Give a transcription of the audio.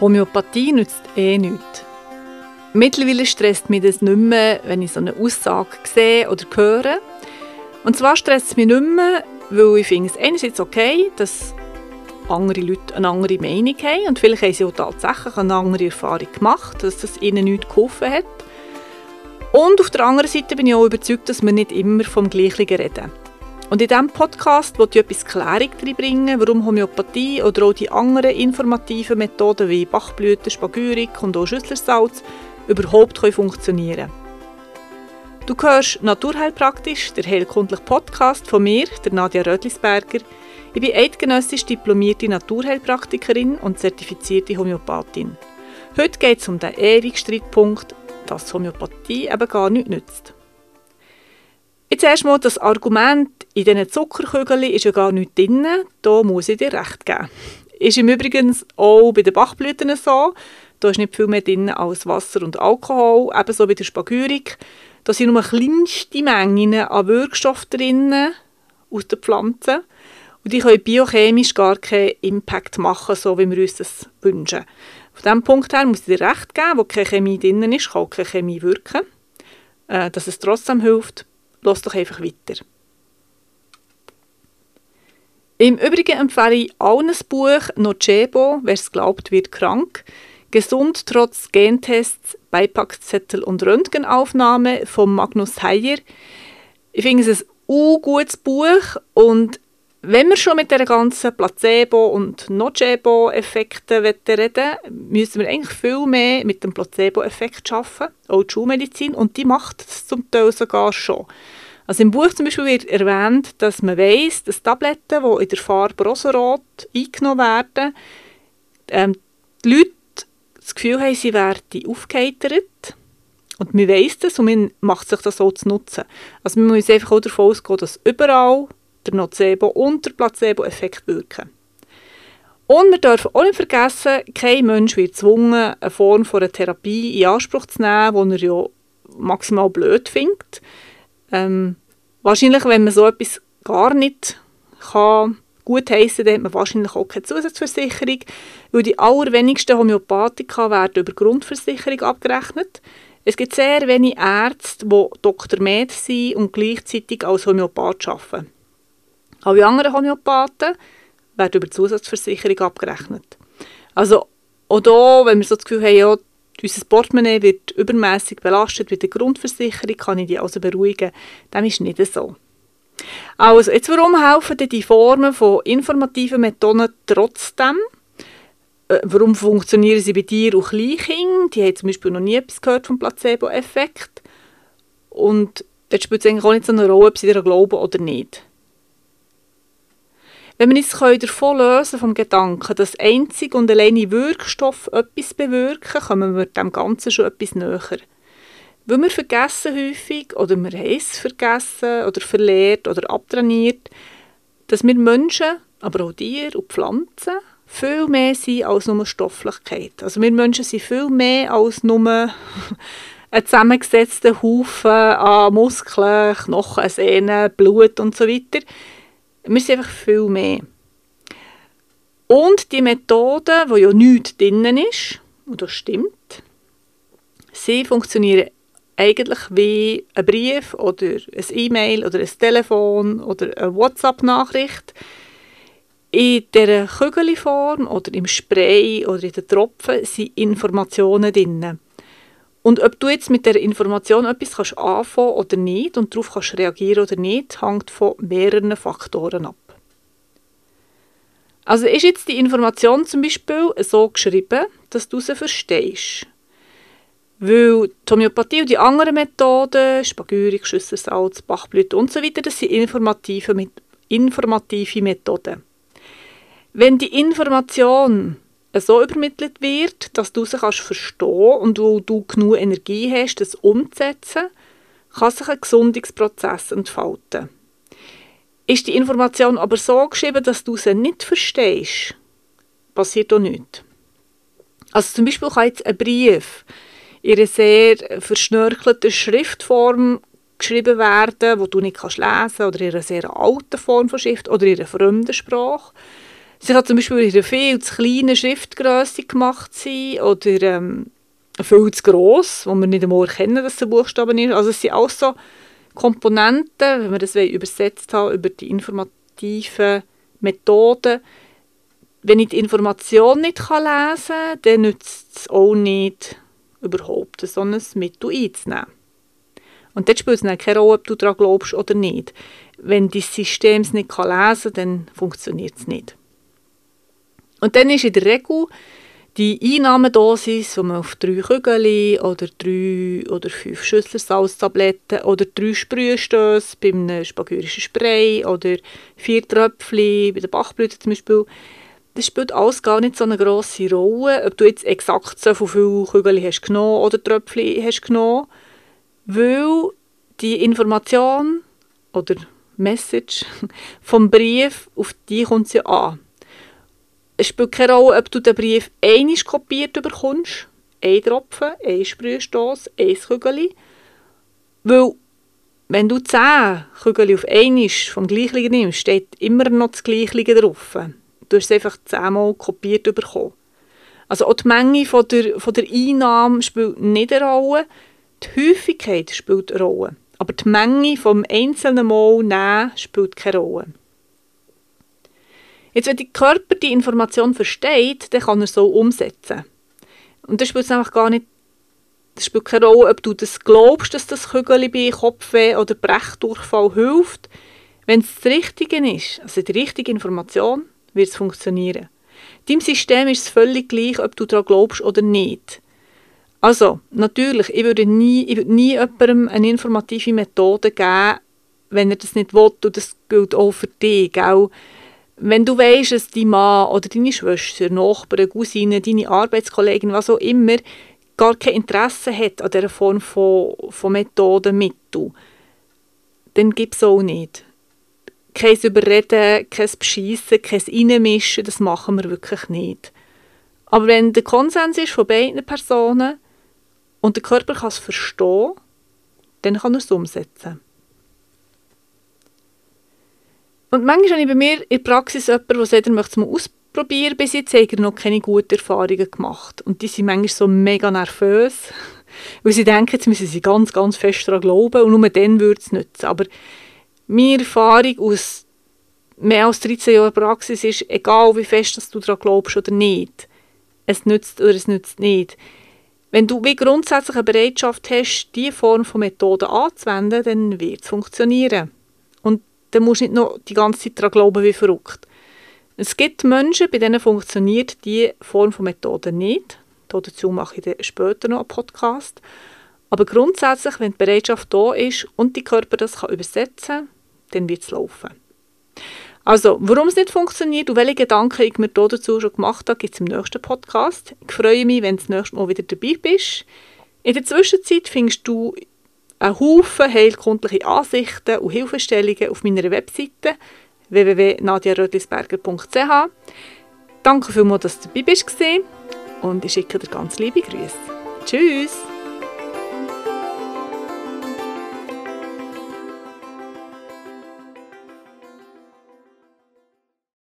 Homöopathie nützt eh nichts. Mittlerweile stresst mich das nicht mehr, wenn ich so eine Aussage sehe oder höre. Und zwar stresst es mich nicht mehr, weil ich finde es einerseits okay, dass andere Leute eine andere Meinung haben und vielleicht haben sie auch tatsächlich eine andere Erfahrung gemacht, dass das ihnen nichts geholfen hat. Und auf der anderen Seite bin ich auch überzeugt, dass wir nicht immer vom Gleichen reden. Und in diesem Podcast wollte ich etwas Klärung bringen, warum Homöopathie oder auch die anderen informativen Methoden wie Bachblüten, Spagyrik und auch Schüsslersalz überhaupt funktionieren können. Du hörst Naturheilpraktisch, der heilkundliche Podcast von mir, der Nadja Rödlisberger. Ich bin eidgenössisch diplomierte Naturheilpraktikerin und zertifizierte Homöopathin. Heute geht es um den ewigen Streitpunkt, dass Homöopathie eben gar nichts nützt. Jetzt erstmal das Argument, in diesen Zuckerkügeln ist ja gar nichts drin, da muss ich dir recht geben. Ist im Übrigen auch bei den Bachblüten so, da ist nicht viel mehr drin als Wasser und Alkohol, ebenso bei der Spagyrik. Da sind nur kleinste Mengen an Wirkstoffen drin aus den Pflanzen und die können biochemisch gar keinen Impact machen, so wie wir uns das wünschen. Von diesem Punkt her muss ich dir recht geben, wo keine Chemie drin ist, kann keine Chemie wirken. Äh, dass es trotzdem hilft, Lass doch einfach weiter. Im Übrigen empfehle ich allen das Buch Nocebo, wer es glaubt, wird krank. Gesund trotz Gentests, Beipackzettel und Röntgenaufnahme von Magnus Heyer. Ich finde es ein gutes Buch und wenn wir schon mit der ganzen Placebo- und Nocebo-Effekten reden müssen wir eigentlich viel mehr mit dem Placebo-Effekt arbeiten, auch die Schulmedizin, und die macht es zum Teil sogar schon. Also im Buch zum Beispiel wird erwähnt, dass man weiss, dass Tabletten, die in der Farbe rosarot eingenommen werden, ähm, die Leute das Gefühl haben, sie werden aufgeheitert. Und man weiss das und man macht sich das so zu nutzen. Also man muss einfach auch davon ausgehen, dass überall der Nocebo- und der Placebo-Effekt wirken. Und wir dürfen auch nicht vergessen, kein Mensch wird gezwungen, eine Form von einer Therapie in Anspruch zu nehmen, die er ja maximal blöd findet. Ähm, wahrscheinlich, wenn man so etwas gar nicht kann gut heissen, dann hat man wahrscheinlich auch keine Zusatzversicherung, weil die allerwenigsten Homöopathika werden über Grundversicherung abgerechnet. Es gibt sehr wenige Ärzte, die Dr. Med sind und gleichzeitig als Homöopath arbeiten. Alle anderen Homöopathen werden über Zusatzversicherung abgerechnet. Also auch hier, wenn wir so das Gefühl haben, ja, unser Portemonnaie wird übermäßig belastet mit der Grundversicherung, kann ich die also beruhigen. Dem ist nicht so. Also, jetzt warum helfen denn die Formen von informativen Methoden trotzdem? Äh, warum funktionieren sie bei dir und Kleinkindern? Die haben zum Beispiel noch nie etwas gehört vom Placebo-Effekt. Und dort spielt es eigentlich auch nicht so eine Rolle, ob sie daran glauben oder nicht. Wenn wir uns davon lösen vom Gedanken, dass einzig und alleine Wirkstoff etwas bewirken, kommen wir dem Ganzen schon etwas näher. Weil wir vergessen häufig, oder wir haben es vergessen, oder verlehrt, oder abtrainiert, dass wir Menschen, aber auch Tiere und Pflanzen, viel mehr sind als nur Stofflichkeit. Also wir Menschen sind viel mehr als nur ein zusammengesetzter Haufen an Muskeln, Knochen, Sehnen, Blut und so weiter. Wir sind einfach viel mehr. Und die Methode, wo ja nichts drin ist, und das stimmt, sie funktionieren eigentlich wie ein Brief oder ein E-Mail oder ein Telefon oder eine WhatsApp-Nachricht. In dieser Kügelform oder im Spray oder in den Tropfen sind Informationen drin. Und ob du jetzt mit der Information etwas kannst anfangen oder nicht und darauf kannst reagieren oder nicht, hängt von mehreren Faktoren ab. Also ist jetzt die Information zum Beispiel so geschrieben, dass du sie verstehst. Weil die Homöopathie und die anderen Methoden, Spagyrik, Schüsselsalz, Bachblüte und so das sind informative, informative Methoden. Wenn die Information so übermittelt wird, dass du sie kannst verstehen und wo du genug Energie hast, das umzusetzen, kann sich ein Gesundungsprozess entfalten. Ist die Information aber so geschrieben, dass du sie nicht verstehst, passiert auch nichts. Also zum Beispiel kann jetzt ein Brief in einer sehr verschnörkelten Schriftform geschrieben werden, wo du nicht kannst lesen oder in einer sehr alten Form von Schrift oder in einer fremden Sprache. Sie kann zum Beispiel in einer viel zu kleinen Schriftgröße gemacht sein oder ähm, viel zu gross, wo wir nicht einmal erkennen, dass es ein Buchstaben ist. Also es sind auch so Komponenten, wenn wir das übersetzt haben über die informativen Methoden. Wenn ich die Information nicht lesen kann, dann nützt es auch nicht, überhaupt so ein Mittel einzunehmen. Und dort spielt es dann keine Rolle, ob du daran glaubst oder nicht. Wenn dein System es nicht lesen kann, dann funktioniert es nicht. Und dann ist in der Regel die Einnahmedosis, die man auf drei Kügel oder drei oder fünf Schüssel Salztabletten oder drei Sprühstöße bei einem spagyrischen Spray oder vier Tröpfchen bei der Bachblüte zum Beispiel, das spielt alles gar nicht so eine grosse Rolle, ob du jetzt exakt so viele Kügel hast genommen oder Tröpfchen hast genommen, weil die Information oder Message vom Brief, auf die kommt ja an es spielt keine Rolle, ob du den Brief einmal kopiert bekommst, ein Tropfen, ein Sprühstoss, ein Kügel. Weil, wenn du zehn Kügel auf einmal vom Gleichen nimmst, steht immer noch das Gleiche drauf. Du hast es einfach zehnmal kopiert bekommen. Also auch die Menge von der, von der Einnahme spielt nicht eine Rolle, die Häufigkeit spielt eine Rolle. Aber die Menge vom einzelnen Mal nehmen spielt keine Rolle. Jetzt, wenn der Körper die Information versteht, dann kann er so umsetzen. Und das spielt einfach gar nicht, das spielt keine Rolle, ob du das glaubst, dass das Kügel bei Kopfweh oder Brechdurchfall hilft. Wenn es das Richtige ist, also die richtige Information, wird es funktionieren. Deinem System ist es völlig gleich, ob du daran glaubst oder nicht. Also, natürlich, ich würde nie, ich würde nie jemandem eine informative Methode geben, wenn er das nicht will, und das gilt auch für dich, gell? Wenn du weißt, dass dein Mann oder deine Schwester, Nachbarn, Cousine, deine Arbeitskollegin, was auch immer, gar kein Interesse hat an dieser Form von, von Methoden, Mittel, dann gib es auch nicht. Kein Überreden, kein Bescheissen, kein Reinmischen, das machen wir wirklich nicht. Aber wenn der Konsens ist von beiden Personen und der Körper kann es verstehen, dann kann er es umsetzen. Und manchmal habe ich bei mir in der Praxis jemanden, der sagt, er möchte es mal ausprobieren. Bis jetzt haben noch keine guten Erfahrungen gemacht. Und die sind manchmal so mega nervös, weil sie denken, jetzt müssen sie ganz, ganz fest daran glauben und nur dann würde es nützen. Aber meine Erfahrung aus mehr als 13 Jahren Praxis ist, egal wie fest dass du daran glaubst oder nicht, es nützt oder es nützt nicht. Wenn du wie grundsätzlich eine Bereitschaft hast, diese Form von Methoden anzuwenden, dann wird es funktionieren dann musst du nicht noch die ganze Zeit daran glauben, wie verrückt. Es gibt Menschen, bei denen funktioniert diese Form von Methode nicht. Dazu mache ich später noch einen Podcast. Aber grundsätzlich, wenn die Bereitschaft da ist und die Körper das kann übersetzen kann, dann wird es laufen. Also, warum es nicht funktioniert und welche Gedanken ich mir dazu schon gemacht habe, gibt es im nächsten Podcast. Ich freue mich, wenn du das nächste Mal wieder dabei bist. In der Zwischenzeit findest du einen Haufen heilkundliche Ansichten und Hilfestellungen auf meiner Webseite www.nadiarödlisberger.ch. Danke vielmals, dass du dabei bist und ich schicke dir ganz liebe Grüße. Tschüss!